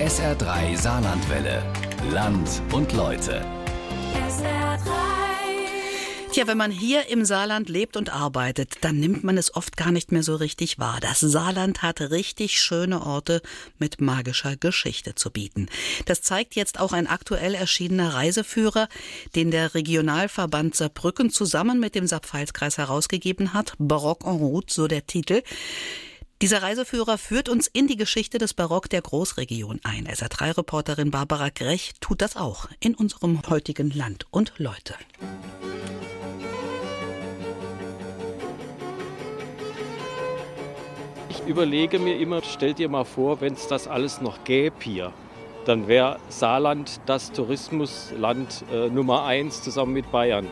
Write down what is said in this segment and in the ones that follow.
SR3 Saarlandwelle. Land und Leute. Tja, wenn man hier im Saarland lebt und arbeitet, dann nimmt man es oft gar nicht mehr so richtig wahr. Das Saarland hat richtig schöne Orte mit magischer Geschichte zu bieten. Das zeigt jetzt auch ein aktuell erschienener Reiseführer, den der Regionalverband Saarbrücken zusammen mit dem Saarpfalzkreis herausgegeben hat. Barock en route, so der Titel. Dieser Reiseführer führt uns in die Geschichte des Barock der Großregion ein. SR3-Reporterin Barbara Grech tut das auch in unserem heutigen Land und Leute. Ich überlege mir immer, stell dir mal vor, wenn es das alles noch gäbe hier, dann wäre Saarland das Tourismusland äh, Nummer eins zusammen mit Bayern.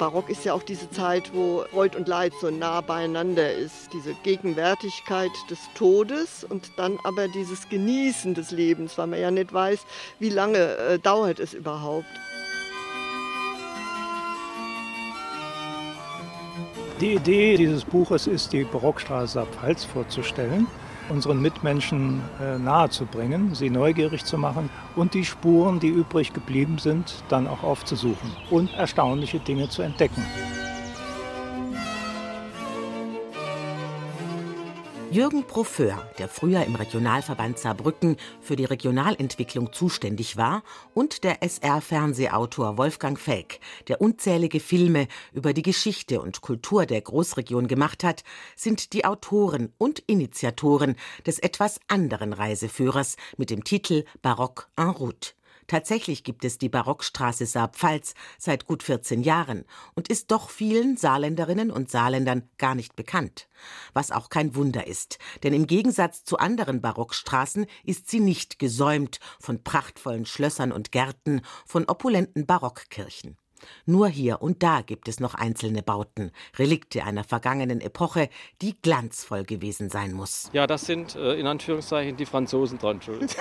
Barock ist ja auch diese Zeit, wo Freud und Leid so nah beieinander ist. Diese Gegenwärtigkeit des Todes und dann aber dieses Genießen des Lebens, weil man ja nicht weiß, wie lange äh, dauert es überhaupt. Die Idee dieses Buches ist, die Barockstraße Pfalz vorzustellen, unseren Mitmenschen äh, nahezubringen, sie neugierig zu machen und die Spuren, die übrig geblieben sind, dann auch aufzusuchen und erstaunliche Dinge zu entdecken. Jürgen Profeur, der früher im Regionalverband Saarbrücken für die Regionalentwicklung zuständig war, und der SR-Fernsehautor Wolfgang Felk, der unzählige Filme über die Geschichte und Kultur der Großregion gemacht hat, sind die Autoren und Initiatoren des etwas anderen Reiseführers mit dem Titel Barock en route. Tatsächlich gibt es die Barockstraße Saarpfalz seit gut 14 Jahren und ist doch vielen Saarländerinnen und Saarländern gar nicht bekannt. Was auch kein Wunder ist, denn im Gegensatz zu anderen Barockstraßen ist sie nicht gesäumt von prachtvollen Schlössern und Gärten, von opulenten Barockkirchen. Nur hier und da gibt es noch einzelne Bauten, Relikte einer vergangenen Epoche, die glanzvoll gewesen sein muss. Ja, das sind äh, in Anführungszeichen die Franzosen dran schuld.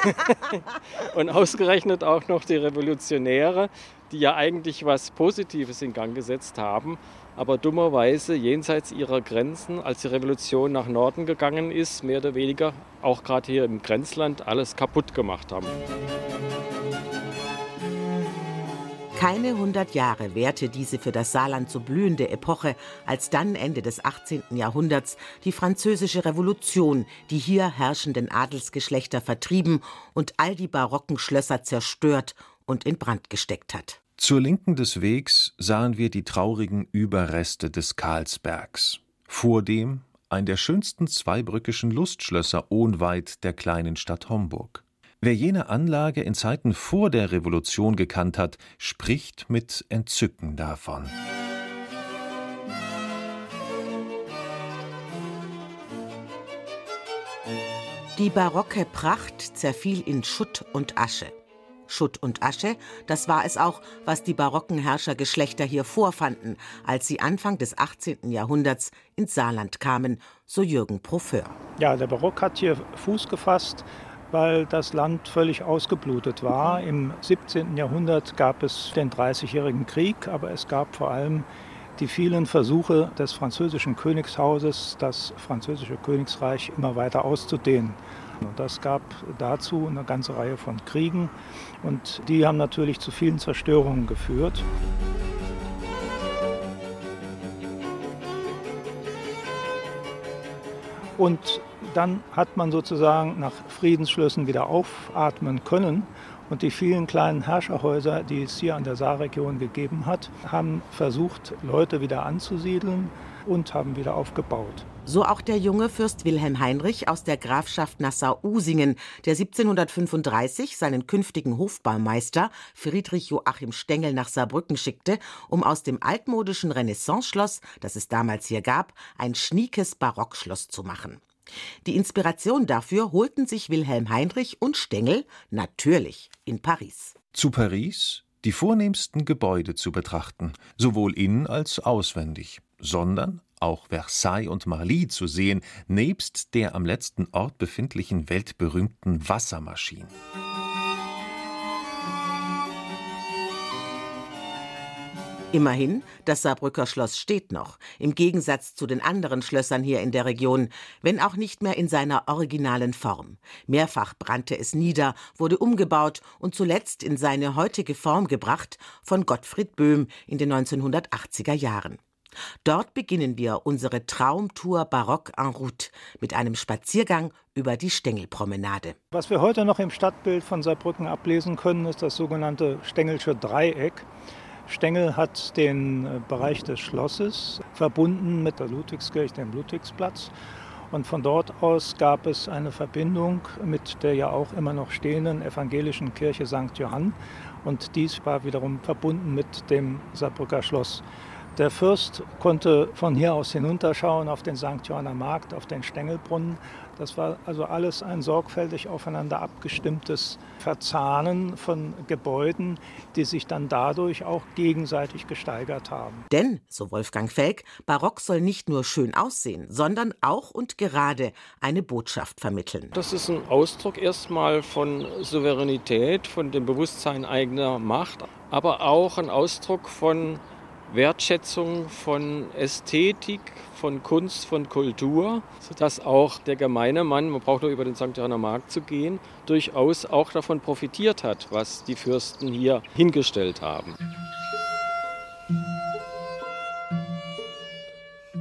und ausgerechnet auch noch die Revolutionäre, die ja eigentlich was Positives in Gang gesetzt haben, aber dummerweise jenseits ihrer Grenzen, als die Revolution nach Norden gegangen ist, mehr oder weniger auch gerade hier im Grenzland alles kaputt gemacht haben. Keine hundert Jahre währte diese für das Saarland so blühende Epoche, als dann Ende des 18. Jahrhunderts die französische Revolution die hier herrschenden Adelsgeschlechter vertrieben und all die barocken Schlösser zerstört und in Brand gesteckt hat. Zur Linken des Wegs sahen wir die traurigen Überreste des Karlsbergs. Vor dem ein der schönsten zweibrückischen Lustschlösser ohnweit der kleinen Stadt Homburg. Wer jene Anlage in Zeiten vor der Revolution gekannt hat, spricht mit Entzücken davon. Die barocke Pracht zerfiel in Schutt und Asche. Schutt und Asche, das war es auch, was die barocken Herrschergeschlechter hier vorfanden, als sie Anfang des 18. Jahrhunderts ins Saarland kamen, so Jürgen Profeur. Ja, der Barock hat hier Fuß gefasst weil das Land völlig ausgeblutet war. Im 17. Jahrhundert gab es den Dreißigjährigen Krieg, aber es gab vor allem die vielen Versuche des französischen Königshauses, das französische Königsreich immer weiter auszudehnen. Und das gab dazu eine ganze Reihe von Kriegen und die haben natürlich zu vielen Zerstörungen geführt. Und dann hat man sozusagen nach Friedensschlüssen wieder aufatmen können. Und die vielen kleinen Herrscherhäuser, die es hier an der Saarregion gegeben hat, haben versucht, Leute wieder anzusiedeln und haben wieder aufgebaut. So auch der junge Fürst Wilhelm Heinrich aus der Grafschaft Nassau-Usingen, der 1735 seinen künftigen Hofbaumeister Friedrich Joachim Stengel nach Saarbrücken schickte, um aus dem altmodischen Renaissanceschloss, das es damals hier gab, ein schniekes Barockschloss zu machen. Die Inspiration dafür holten sich Wilhelm Heinrich und Stengel natürlich in Paris. Zu Paris die vornehmsten Gebäude zu betrachten, sowohl innen als auswendig, sondern auch Versailles und Marly zu sehen, nebst der am letzten Ort befindlichen weltberühmten Wassermaschine. Immerhin, das Saarbrücker Schloss steht noch, im Gegensatz zu den anderen Schlössern hier in der Region, wenn auch nicht mehr in seiner originalen Form. Mehrfach brannte es nieder, wurde umgebaut und zuletzt in seine heutige Form gebracht von Gottfried Böhm in den 1980er Jahren. Dort beginnen wir unsere Traumtour Barock en route mit einem Spaziergang über die Stängelpromenade. Was wir heute noch im Stadtbild von Saarbrücken ablesen können, ist das sogenannte Stengelsche Dreieck. Stengel hat den äh, Bereich des Schlosses verbunden mit der Ludwigskirche, dem Ludwigsplatz. Und von dort aus gab es eine Verbindung mit der ja auch immer noch stehenden evangelischen Kirche St. Johann. Und dies war wiederum verbunden mit dem Saarbrücker Schloss. Der Fürst konnte von hier aus hinunterschauen auf den St. Johanner Markt, auf den Stängelbrunnen. Das war also alles ein sorgfältig aufeinander abgestimmtes Verzahnen von Gebäuden, die sich dann dadurch auch gegenseitig gesteigert haben. Denn, so Wolfgang Felk, Barock soll nicht nur schön aussehen, sondern auch und gerade eine Botschaft vermitteln. Das ist ein Ausdruck erstmal von Souveränität, von dem Bewusstsein eigener Macht, aber auch ein Ausdruck von Wertschätzung von Ästhetik, von Kunst, von Kultur, sodass auch der gemeine Mann, man braucht nur über den St. Johanner Markt zu gehen, durchaus auch davon profitiert hat, was die Fürsten hier hingestellt haben.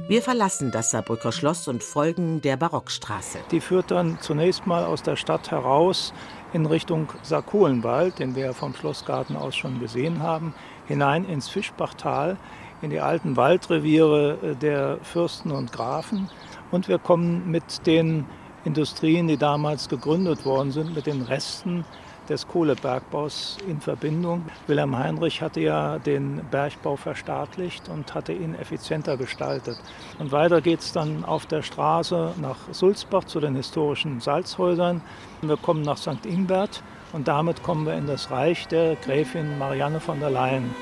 Wir verlassen das Saarbrücker Schloss und folgen der Barockstraße. Die führt dann zunächst mal aus der Stadt heraus in Richtung Saarkohlenwald, den wir vom Schlossgarten aus schon gesehen haben, hinein ins Fischbachtal, in die alten Waldreviere äh, der Fürsten und Grafen. Und wir kommen mit den Industrien, die damals gegründet worden sind, mit den Resten des Kohlebergbaus in Verbindung. Wilhelm Heinrich hatte ja den Bergbau verstaatlicht und hatte ihn effizienter gestaltet. Und weiter geht es dann auf der Straße nach Sulzbach zu den historischen Salzhäusern. Wir kommen nach St. Ingbert und damit kommen wir in das Reich der Gräfin Marianne von der Leyen.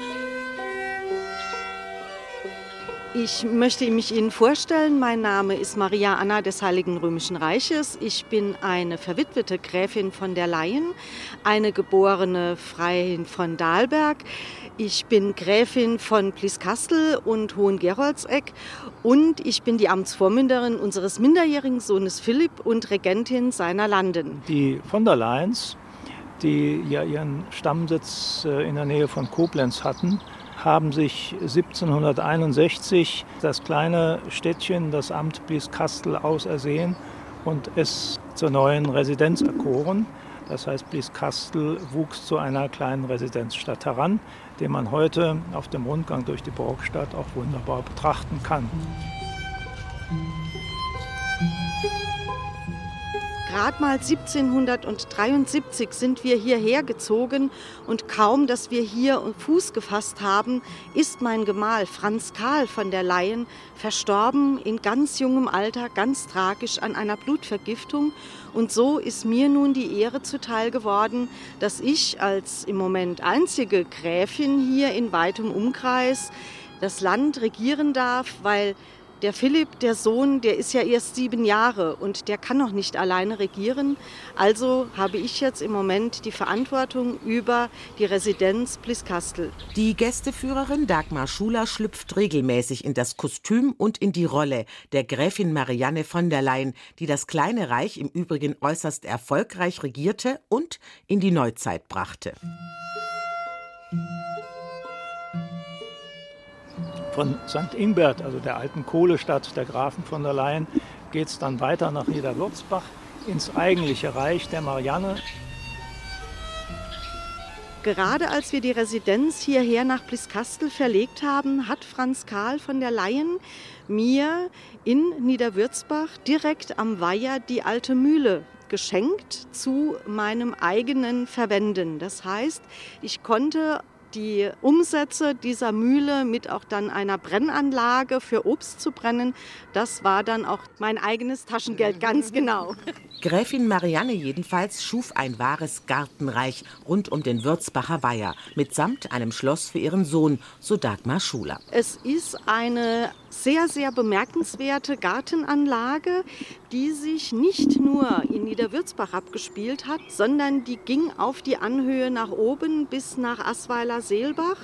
Ich möchte mich Ihnen vorstellen. Mein Name ist Maria Anna des Heiligen Römischen Reiches. Ich bin eine verwitwete Gräfin von der Leyen, eine geborene Freiin von Dahlberg. Ich bin Gräfin von Pliskastel und Hohengeroldseck und ich bin die Amtsvormünderin unseres minderjährigen Sohnes Philipp und Regentin seiner Landen. Die von der Leyens die ja ihren Stammsitz äh, in der Nähe von Koblenz hatten, haben sich 1761 das kleine Städtchen, das Amt Blieskastel, ausersehen und es zur neuen Residenz erkoren. Das heißt, Blieskastel wuchs zu einer kleinen Residenzstadt heran, den man heute auf dem Rundgang durch die Burgstadt auch wunderbar betrachten kann. Gerade mal 1773 sind wir hierher gezogen und kaum, dass wir hier Fuß gefasst haben, ist mein Gemahl Franz Karl von der Leyen verstorben in ganz jungem Alter, ganz tragisch an einer Blutvergiftung. Und so ist mir nun die Ehre zuteil geworden, dass ich als im Moment einzige Gräfin hier in weitem Umkreis das Land regieren darf, weil der Philipp, der Sohn, der ist ja erst sieben Jahre und der kann noch nicht alleine regieren. Also habe ich jetzt im Moment die Verantwortung über die Residenz Bliskastel. Die Gästeführerin Dagmar Schuler schlüpft regelmäßig in das Kostüm und in die Rolle der Gräfin Marianne von der Leyen, die das kleine Reich im Übrigen äußerst erfolgreich regierte und in die Neuzeit brachte. Von St. Ingbert, also der alten Kohlestadt der Grafen von der Leyen, geht es dann weiter nach Niederwürzbach ins eigentliche Reich der Marianne. Gerade als wir die Residenz hierher nach Blieskastel verlegt haben, hat Franz Karl von der Leyen mir in Niederwürzbach direkt am Weiher die alte Mühle geschenkt zu meinem eigenen Verwenden. Das heißt, ich konnte die Umsätze dieser Mühle mit auch dann einer Brennanlage für Obst zu brennen, das war dann auch mein eigenes Taschengeld, ganz genau. Gräfin Marianne jedenfalls schuf ein wahres Gartenreich rund um den Würzbacher Weiher, mitsamt einem Schloss für ihren Sohn, so Dagmar Schuler. Es ist eine sehr, sehr bemerkenswerte Gartenanlage, die sich nicht nur in Niederwürzbach abgespielt hat, sondern die ging auf die Anhöhe nach oben bis nach Asweiler-Seelbach.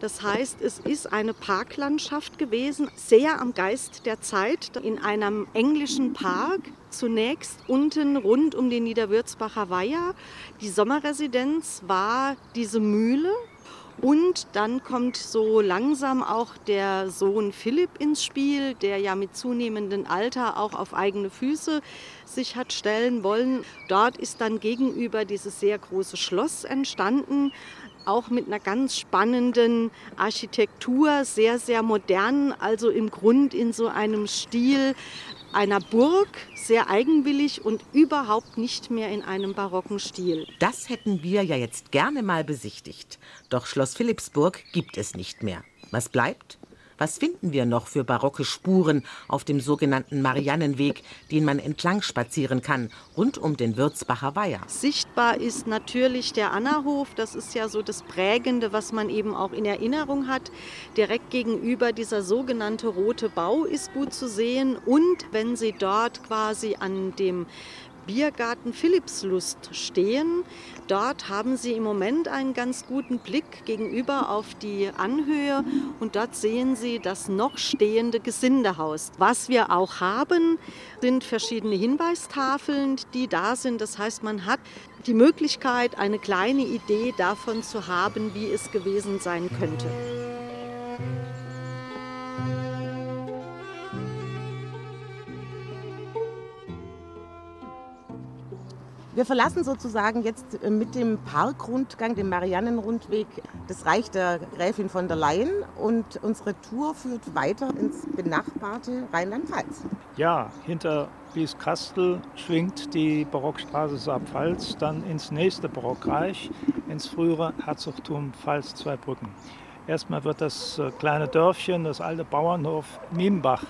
Das heißt, es ist eine Parklandschaft gewesen, sehr am Geist der Zeit, in einem englischen Park. Zunächst unten rund um den Niederwürzbacher Weiher. Die Sommerresidenz war diese Mühle, und dann kommt so langsam auch der Sohn Philipp ins Spiel, der ja mit zunehmendem Alter auch auf eigene Füße sich hat stellen wollen. Dort ist dann gegenüber dieses sehr große Schloss entstanden, auch mit einer ganz spannenden Architektur, sehr, sehr modern, also im Grund in so einem Stil einer Burg, sehr eigenwillig und überhaupt nicht mehr in einem barocken Stil. Das hätten wir ja jetzt gerne mal besichtigt. Doch Schloss Philippsburg gibt es nicht mehr. Was bleibt? Was finden wir noch für barocke Spuren auf dem sogenannten Mariannenweg, den man entlang spazieren kann, rund um den Würzbacher Weiher? Sichtbar ist natürlich der Annahof. Das ist ja so das Prägende, was man eben auch in Erinnerung hat. Direkt gegenüber dieser sogenannte Rote Bau ist gut zu sehen. Und wenn Sie dort quasi an dem Biergarten Philippslust stehen. Dort haben Sie im Moment einen ganz guten Blick gegenüber auf die Anhöhe und dort sehen Sie das noch stehende Gesindehaus. Was wir auch haben, sind verschiedene Hinweistafeln, die da sind. Das heißt, man hat die Möglichkeit, eine kleine Idee davon zu haben, wie es gewesen sein könnte. Wir verlassen sozusagen jetzt äh, mit dem Parkrundgang, dem Mariannenrundweg, das Reich der Gräfin von der Leyen und unsere Tour führt weiter ins benachbarte Rheinland-Pfalz. Ja, hinter Bieskastel schwingt die Barockstraße Saar-Pfalz dann ins nächste Barockreich, ins frühere Herzogtum Pfalz-Zweibrücken. Erstmal wird das äh, kleine Dörfchen, das alte Bauernhof Miembach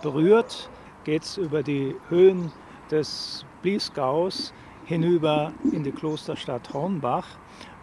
berührt, geht es über die Höhen des Bliesgaus hinüber in die Klosterstadt Hornbach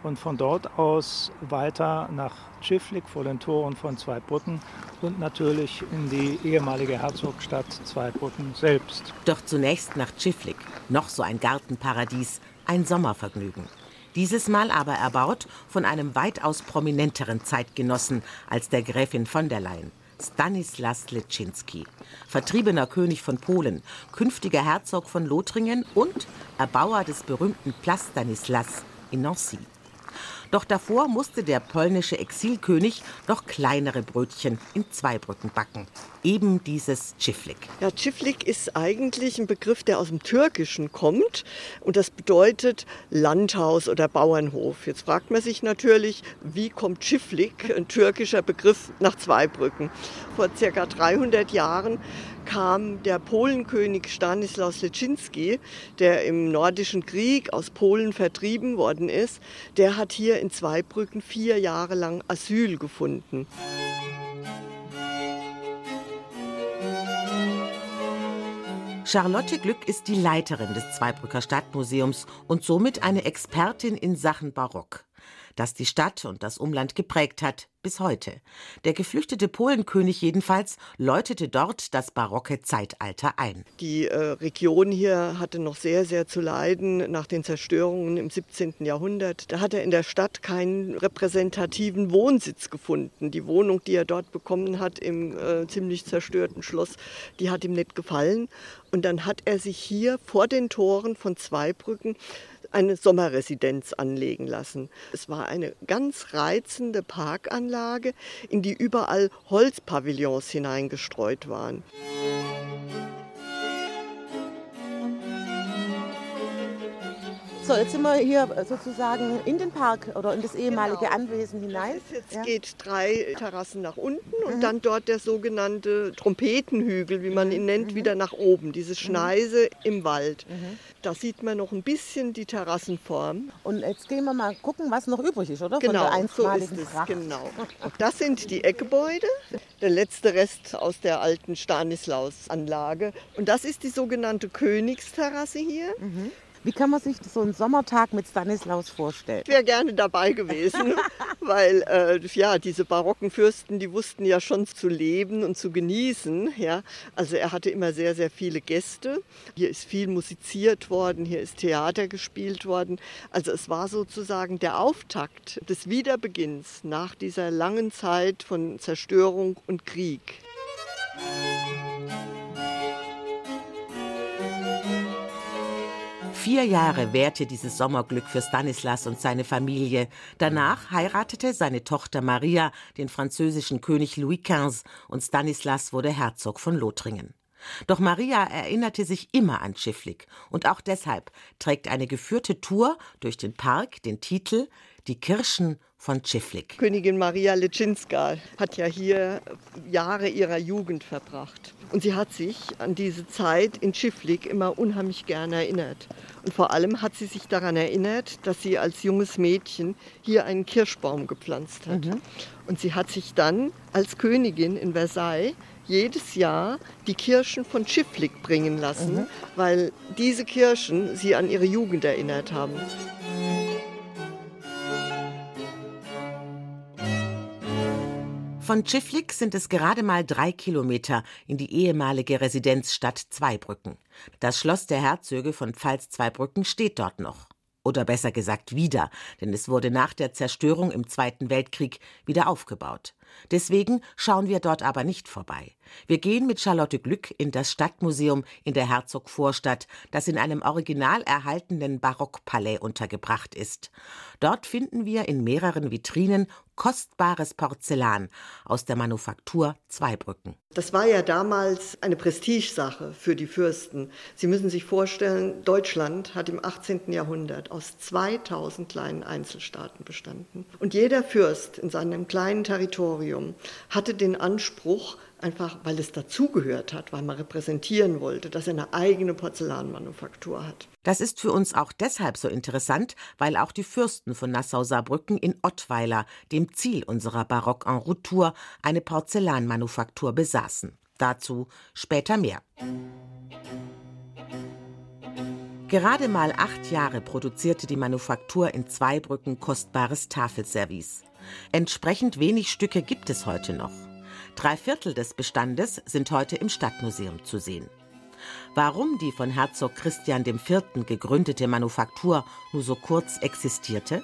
und von dort aus weiter nach Schifflik vor den Toren von Zweibrücken und natürlich in die ehemalige Herzogstadt Zweibrücken selbst. Doch zunächst nach Schifflik, noch so ein Gartenparadies, ein Sommervergnügen. Dieses Mal aber erbaut von einem weitaus prominenteren Zeitgenossen als der Gräfin von der Leyen. Stanislas Leszczynski, vertriebener König von Polen, künftiger Herzog von Lothringen und Erbauer des berühmten Place Stanislas in Nancy. Doch davor musste der polnische Exilkönig noch kleinere Brötchen in Zweibrücken backen. Eben dieses Çiftlik. Ja, Çiftlik ist eigentlich ein Begriff, der aus dem Türkischen kommt. Und das bedeutet Landhaus oder Bauernhof. Jetzt fragt man sich natürlich, wie kommt Çiftlik, ein türkischer Begriff, nach Zweibrücken? Vor circa 300 Jahren kam der Polenkönig Stanislaus Leszczynski, der im Nordischen Krieg aus Polen vertrieben worden ist, der hat hier in Zweibrücken vier Jahre lang Asyl gefunden. Charlotte Glück ist die Leiterin des Zweibrücker Stadtmuseums und somit eine Expertin in Sachen Barock das die Stadt und das Umland geprägt hat, bis heute. Der geflüchtete Polenkönig jedenfalls läutete dort das barocke Zeitalter ein. Die äh, Region hier hatte noch sehr, sehr zu leiden nach den Zerstörungen im 17. Jahrhundert. Da hat er in der Stadt keinen repräsentativen Wohnsitz gefunden. Die Wohnung, die er dort bekommen hat im äh, ziemlich zerstörten Schloss, die hat ihm nicht gefallen. Und dann hat er sich hier vor den Toren von Zweibrücken eine Sommerresidenz anlegen lassen. Es war eine ganz reizende Parkanlage, in die überall Holzpavillons hineingestreut waren. So, jetzt sind wir hier sozusagen in den Park oder in das ehemalige genau. Anwesen hinein. Jetzt ja. geht drei Terrassen nach unten und mhm. dann dort der sogenannte Trompetenhügel, wie man ihn nennt, mhm. wieder nach oben. Diese mhm. Schneise mhm. im Wald. Da sieht man noch ein bisschen die Terrassenform. Und jetzt gehen wir mal gucken, was noch übrig ist, oder? Genau, so ist es. Genau. Das sind die Eckgebäude, der letzte Rest aus der alten Stanislaus-Anlage. Und das ist die sogenannte Königsterrasse hier. Mhm. Wie kann man sich so einen Sommertag mit Stanislaus vorstellen? Ich wäre gerne dabei gewesen, weil äh, ja, diese barocken Fürsten, die wussten ja schon zu leben und zu genießen. Ja. Also er hatte immer sehr, sehr viele Gäste. Hier ist viel musiziert worden, hier ist Theater gespielt worden. Also es war sozusagen der Auftakt des Wiederbeginns nach dieser langen Zeit von Zerstörung und Krieg. Vier Jahre währte dieses Sommerglück für Stanislas und seine Familie. Danach heiratete seine Tochter Maria den französischen König Louis XV und Stanislas wurde Herzog von Lothringen. Doch Maria erinnerte sich immer an Schifflik und auch deshalb trägt eine geführte Tour durch den Park den Titel Die Kirschen von Schifflik. Königin Maria Leczynska hat ja hier Jahre ihrer Jugend verbracht. Und sie hat sich an diese Zeit in Schifflik immer unheimlich gerne erinnert. Und vor allem hat sie sich daran erinnert, dass sie als junges Mädchen hier einen Kirschbaum gepflanzt hat. Mhm. Und sie hat sich dann als Königin in Versailles jedes Jahr die Kirschen von Schifflik bringen lassen, mhm. weil diese Kirschen sie an ihre Jugend erinnert haben. Von Schifflik sind es gerade mal drei Kilometer in die ehemalige Residenzstadt Zweibrücken. Das Schloss der Herzöge von Pfalz-Zweibrücken steht dort noch. Oder besser gesagt wieder, denn es wurde nach der Zerstörung im Zweiten Weltkrieg wieder aufgebaut. Deswegen schauen wir dort aber nicht vorbei. Wir gehen mit Charlotte Glück in das Stadtmuseum in der Herzogvorstadt, das in einem original erhaltenen Barockpalais untergebracht ist. Dort finden wir in mehreren Vitrinen kostbares Porzellan aus der Manufaktur Zweibrücken. Das war ja damals eine Prestigesache für die Fürsten. Sie müssen sich vorstellen, Deutschland hat im 18. Jahrhundert aus 2000 kleinen Einzelstaaten bestanden. Und jeder Fürst in seinem kleinen Territorium hatte den Anspruch, einfach weil es dazugehört hat, weil man repräsentieren wollte, dass er eine eigene Porzellanmanufaktur hat. Das ist für uns auch deshalb so interessant, weil auch die Fürsten von Nassau-Saarbrücken in Ottweiler, dem Ziel unserer Barock-en-Route-Tour, eine Porzellanmanufaktur besaßen. Dazu später mehr. Gerade mal acht Jahre produzierte die Manufaktur in Zweibrücken kostbares Tafelservice. Entsprechend wenig Stücke gibt es heute noch. Drei Viertel des Bestandes sind heute im Stadtmuseum zu sehen. Warum die von Herzog Christian IV. gegründete Manufaktur nur so kurz existierte?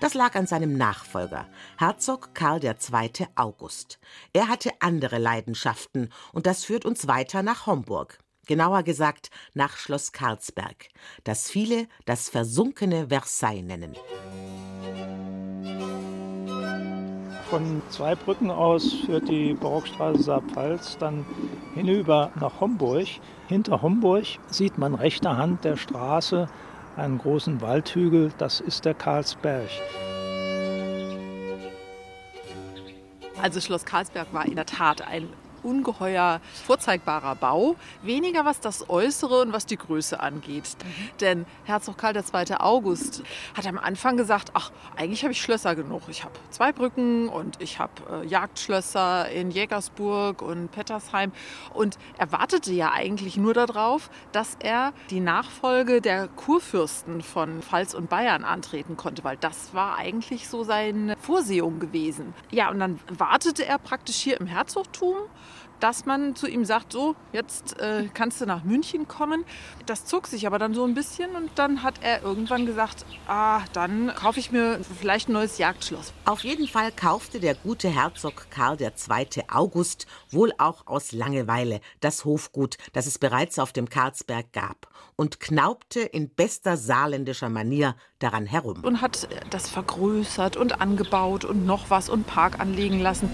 Das lag an seinem Nachfolger, Herzog Karl II. August. Er hatte andere Leidenschaften und das führt uns weiter nach Homburg. Genauer gesagt nach Schloss Karlsberg, das viele das versunkene Versailles nennen. Von Zweibrücken aus führt die Barockstraße Saarpfalz dann hinüber nach Homburg. Hinter Homburg sieht man rechter Hand der Straße einen großen Waldhügel, das ist der Karlsberg. Also Schloss Karlsberg war in der Tat ein ungeheuer vorzeigbarer Bau. Weniger was das Äußere und was die Größe angeht. Denn Herzog Karl II. August hat am Anfang gesagt, ach, eigentlich habe ich Schlösser genug. Ich habe zwei Brücken und ich habe äh, Jagdschlösser in Jägersburg und Pettersheim. Und er wartete ja eigentlich nur darauf, dass er die Nachfolge der Kurfürsten von Pfalz und Bayern antreten konnte, weil das war eigentlich so seine Vorsehung gewesen. Ja, und dann wartete er praktisch hier im Herzogtum dass man zu ihm sagt, so, jetzt äh, kannst du nach München kommen. Das zog sich aber dann so ein bisschen und dann hat er irgendwann gesagt, ah, dann kaufe ich mir vielleicht ein neues Jagdschloss. Auf jeden Fall kaufte der gute Herzog Karl II. August wohl auch aus Langeweile das Hofgut, das es bereits auf dem Karlsberg gab und knaubte in bester saarländischer Manier daran herum. Und hat das vergrößert und angebaut und noch was und Park anlegen lassen.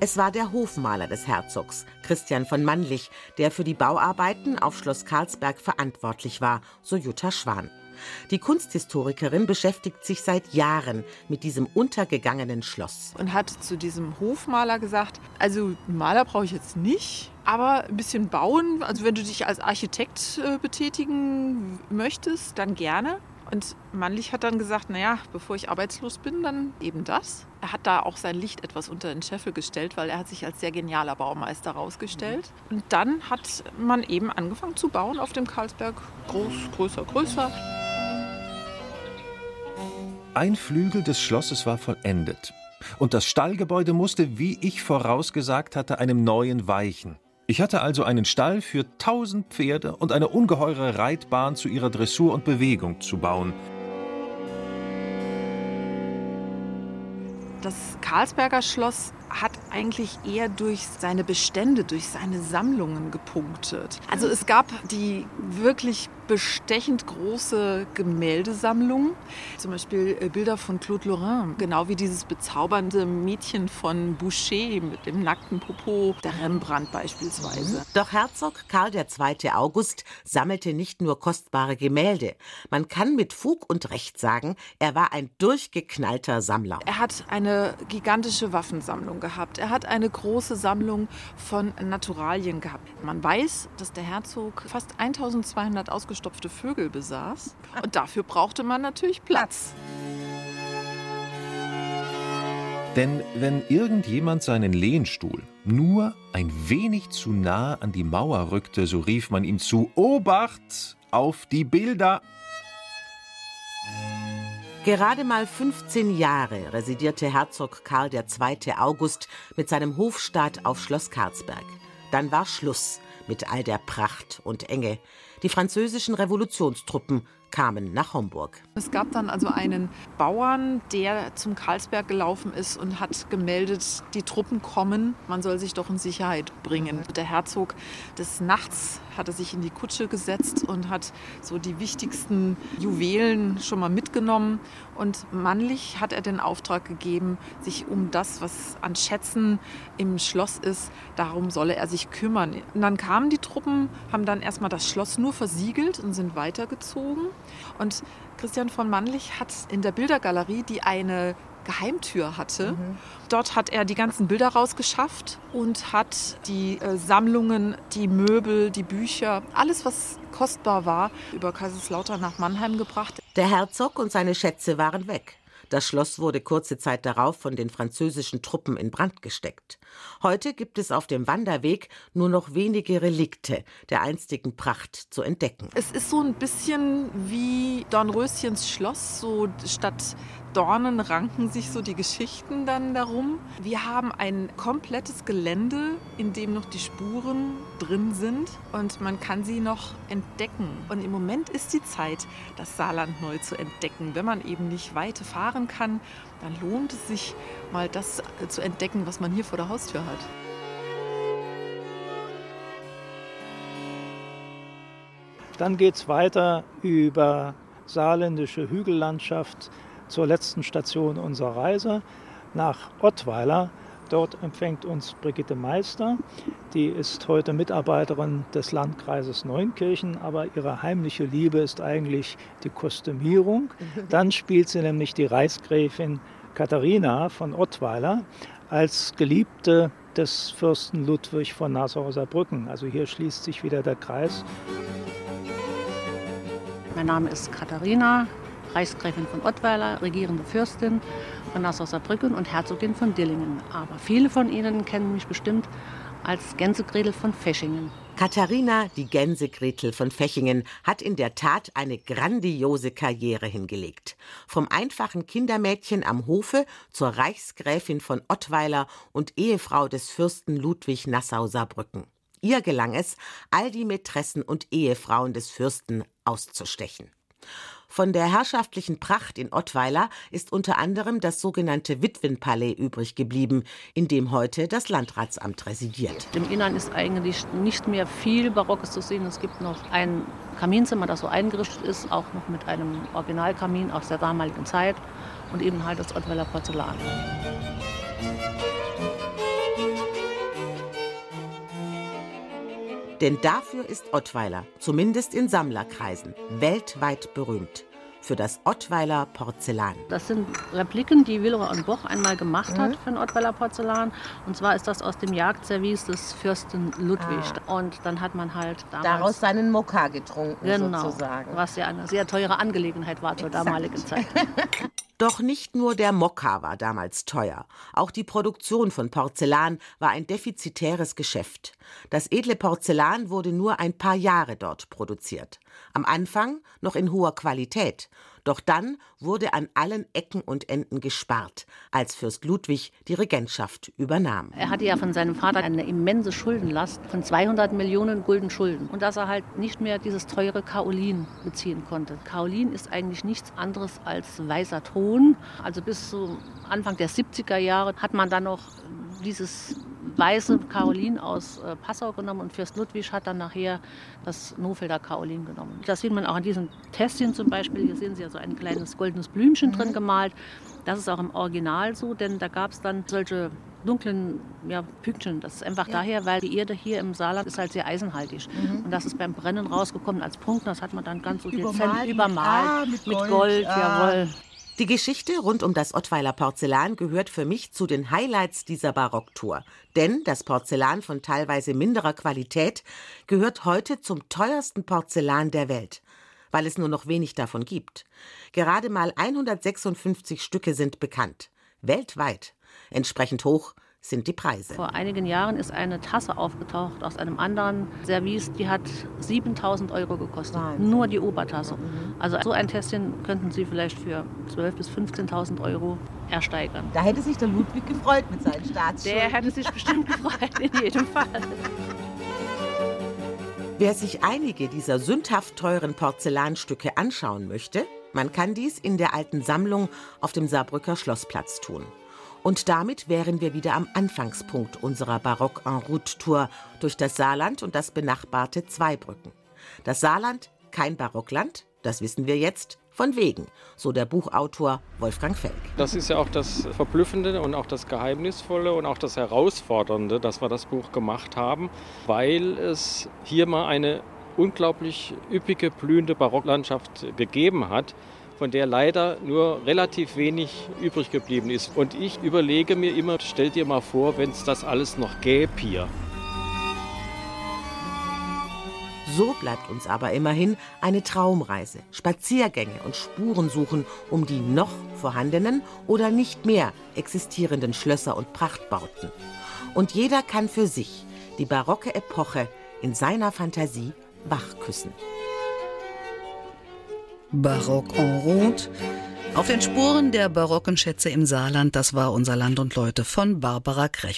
Es war der Hofmaler des Herzogs, Christian von Mannlich, der für die Bauarbeiten auf Schloss Karlsberg verantwortlich war, so Jutta Schwan. Die Kunsthistorikerin beschäftigt sich seit Jahren mit diesem untergegangenen Schloss. Und hat zu diesem Hofmaler gesagt, also Maler brauche ich jetzt nicht, aber ein bisschen bauen, also wenn du dich als Architekt äh, betätigen möchtest, dann gerne. Und Mannlich hat dann gesagt, naja, bevor ich arbeitslos bin, dann eben das. Er hat da auch sein Licht etwas unter den Scheffel gestellt, weil er hat sich als sehr genialer Baumeister herausgestellt. Mhm. Und dann hat man eben angefangen zu bauen auf dem Karlsberg. Groß, größer, größer. Ein Flügel des Schlosses war vollendet. Und das Stallgebäude musste, wie ich vorausgesagt hatte, einem neuen weichen. Ich hatte also einen Stall für tausend Pferde und eine ungeheure Reitbahn zu ihrer Dressur und Bewegung zu bauen. Das Karlsberger Schloss hat eigentlich eher durch seine Bestände, durch seine Sammlungen gepunktet. Also es gab die wirklich bestechend große Gemäldesammlung, zum Beispiel äh, Bilder von Claude Lorrain, genau wie dieses bezaubernde Mädchen von Boucher mit dem nackten Popo, der Rembrandt beispielsweise. Doch Herzog Karl II. August sammelte nicht nur kostbare Gemälde. Man kann mit Fug und Recht sagen, er war ein durchgeknallter Sammler. Er hat eine gigantische Waffensammlung Sammlung gehabt. Er hat eine große Sammlung von Naturalien gehabt. Man weiß, dass der Herzog fast 1200 ausgestopfte Vögel besaß. Und dafür brauchte man natürlich Platz. Denn wenn irgendjemand seinen Lehnstuhl nur ein wenig zu nah an die Mauer rückte, so rief man ihm zu Obacht auf die Bilder. Gerade mal 15 Jahre residierte Herzog Karl II. August mit seinem Hofstaat auf Schloss Karlsberg. Dann war Schluss mit all der Pracht und Enge. Die französischen Revolutionstruppen kamen nach Homburg. Es gab dann also einen Bauern, der zum Karlsberg gelaufen ist und hat gemeldet, die Truppen kommen, man soll sich doch in Sicherheit bringen. Der Herzog des Nachts hatte sich in die Kutsche gesetzt und hat so die wichtigsten Juwelen schon mal mitgenommen. Und mannlich hat er den Auftrag gegeben, sich um das, was an Schätzen im Schloss ist, darum solle er sich kümmern. Und dann kamen die Truppen, haben dann erstmal das Schloss nur versiegelt und sind weitergezogen. Und Christian von Mannlich hat in der Bildergalerie, die eine Geheimtür hatte. Mhm. Dort hat er die ganzen Bilder rausgeschafft und hat die äh, Sammlungen, die Möbel, die Bücher, alles, was kostbar war, über Kaiserslautern nach Mannheim gebracht. Der Herzog und seine Schätze waren weg. Das Schloss wurde kurze Zeit darauf von den französischen Truppen in Brand gesteckt. Heute gibt es auf dem Wanderweg nur noch wenige Relikte der einstigen Pracht zu entdecken. Es ist so ein bisschen wie Dornröschens Schloss, so statt Dornen ranken sich so die Geschichten dann darum. Wir haben ein komplettes Gelände, in dem noch die Spuren drin sind und man kann sie noch entdecken. Und im Moment ist die Zeit, das Saarland neu zu entdecken. Wenn man eben nicht weite fahren kann, dann lohnt es sich mal das zu entdecken, was man hier vor der Haustür hat. Dann geht es weiter über saarländische Hügellandschaft zur letzten Station unserer Reise nach Ottweiler. Dort empfängt uns Brigitte Meister. Die ist heute Mitarbeiterin des Landkreises Neunkirchen, aber ihre heimliche Liebe ist eigentlich die Kostümierung. Dann spielt sie nämlich die Reichsgräfin Katharina von Ottweiler als Geliebte des Fürsten Ludwig von Nassau-Saarbrücken. Also hier schließt sich wieder der Kreis. Mein Name ist Katharina, Reichsgräfin von Ottweiler, regierende Fürstin von Nassau-Saarbrücken und Herzogin von Dillingen. Aber viele von Ihnen kennen mich bestimmt als Gänsegretel von Feschingen. Katharina, die Gänsegretel von Fechingen, hat in der Tat eine grandiose Karriere hingelegt. Vom einfachen Kindermädchen am Hofe zur Reichsgräfin von Ottweiler und Ehefrau des Fürsten Ludwig Nassau-Saarbrücken. Ihr gelang es, all die Mätressen und Ehefrauen des Fürsten auszustechen. Von der herrschaftlichen Pracht in Ottweiler ist unter anderem das sogenannte Witwenpalais übrig geblieben, in dem heute das Landratsamt residiert. Im Innern ist eigentlich nicht mehr viel Barockes zu sehen. Es gibt noch ein Kaminzimmer, das so eingerichtet ist, auch noch mit einem Originalkamin aus der damaligen Zeit und eben halt das Ottweiler Porzellan. Denn dafür ist Ottweiler, zumindest in Sammlerkreisen, weltweit berühmt. für das Ottweiler Porzellan. Das sind Repliken, die Villeroy und Boch einmal gemacht mhm. hat für ein Ottweiler Porzellan. Und zwar ist das aus dem Jagdservice des Fürsten Ludwig. Ah. Und dann hat man halt daraus seinen Mokka getrunken genau, sozusagen. Was ja eine sehr teure Angelegenheit war zur Exakt. damaligen Zeit. Doch nicht nur der Mokka war damals teuer. Auch die Produktion von Porzellan war ein defizitäres Geschäft. Das edle Porzellan wurde nur ein paar Jahre dort produziert. Am Anfang noch in hoher Qualität. Doch dann wurde an allen Ecken und Enden gespart, als Fürst Ludwig die Regentschaft übernahm. Er hatte ja von seinem Vater eine immense Schuldenlast von 200 Millionen Gulden Schulden. Und dass er halt nicht mehr dieses teure Kaolin beziehen konnte. Kaolin ist eigentlich nichts anderes als weißer Ton. Also bis zu Anfang der 70er Jahre hat man dann noch dieses weiße Kaolin aus äh, Passau genommen und Fürst Ludwig hat dann nachher das Nofelder Kaolin genommen. Das sieht man auch an diesen Tässchen zum Beispiel. Hier sehen Sie ja so ein kleines goldenes Blümchen mhm. drin gemalt. Das ist auch im Original so, denn da gab es dann solche dunklen ja, Pünktchen. Das ist einfach ja. daher, weil die Erde hier im Saarland ist halt sehr eisenhaltig. Mhm. Und das ist beim Brennen rausgekommen als Punkt. Das hat man dann ganz so dezent übermalt. Ah, mit Gold, mit Gold ah. jawohl. Die Geschichte rund um das Ottweiler Porzellan gehört für mich zu den Highlights dieser Barocktour. Denn das Porzellan von teilweise minderer Qualität gehört heute zum teuersten Porzellan der Welt, weil es nur noch wenig davon gibt. Gerade mal 156 Stücke sind bekannt. Weltweit. Entsprechend hoch sind die Preise. Vor einigen Jahren ist eine Tasse aufgetaucht aus einem anderen Service, die hat 7000 Euro gekostet. Wahnsinn. Nur die Obertasse. Mhm. Also so ein Tässchen könnten Sie vielleicht für 12.000 bis 15.000 Euro ersteigern. Da hätte sich der Ludwig gefreut mit seinen Staatsschulden. Der hätte sich bestimmt gefreut, in jedem Fall. Wer sich einige dieser sündhaft teuren Porzellanstücke anschauen möchte, man kann dies in der alten Sammlung auf dem Saarbrücker Schlossplatz tun. Und damit wären wir wieder am Anfangspunkt unserer Barock-en-Route-Tour durch das Saarland und das benachbarte Zweibrücken. Das Saarland kein Barockland, das wissen wir jetzt, von wegen, so der Buchautor Wolfgang Felk. Das ist ja auch das Verblüffende und auch das Geheimnisvolle und auch das Herausfordernde, dass wir das Buch gemacht haben, weil es hier mal eine unglaublich üppige, blühende Barocklandschaft gegeben hat, von der leider nur relativ wenig übrig geblieben ist. Und ich überlege mir immer, stell dir mal vor, wenn es das alles noch gäbe hier. So bleibt uns aber immerhin eine Traumreise, Spaziergänge und Spurensuchen um die noch vorhandenen oder nicht mehr existierenden Schlösser und Prachtbauten. Und jeder kann für sich die barocke Epoche in seiner Fantasie wachküssen. Barock en route. Auf den Spuren der barocken Schätze im Saarland, das war unser Land und Leute von Barbara Krech.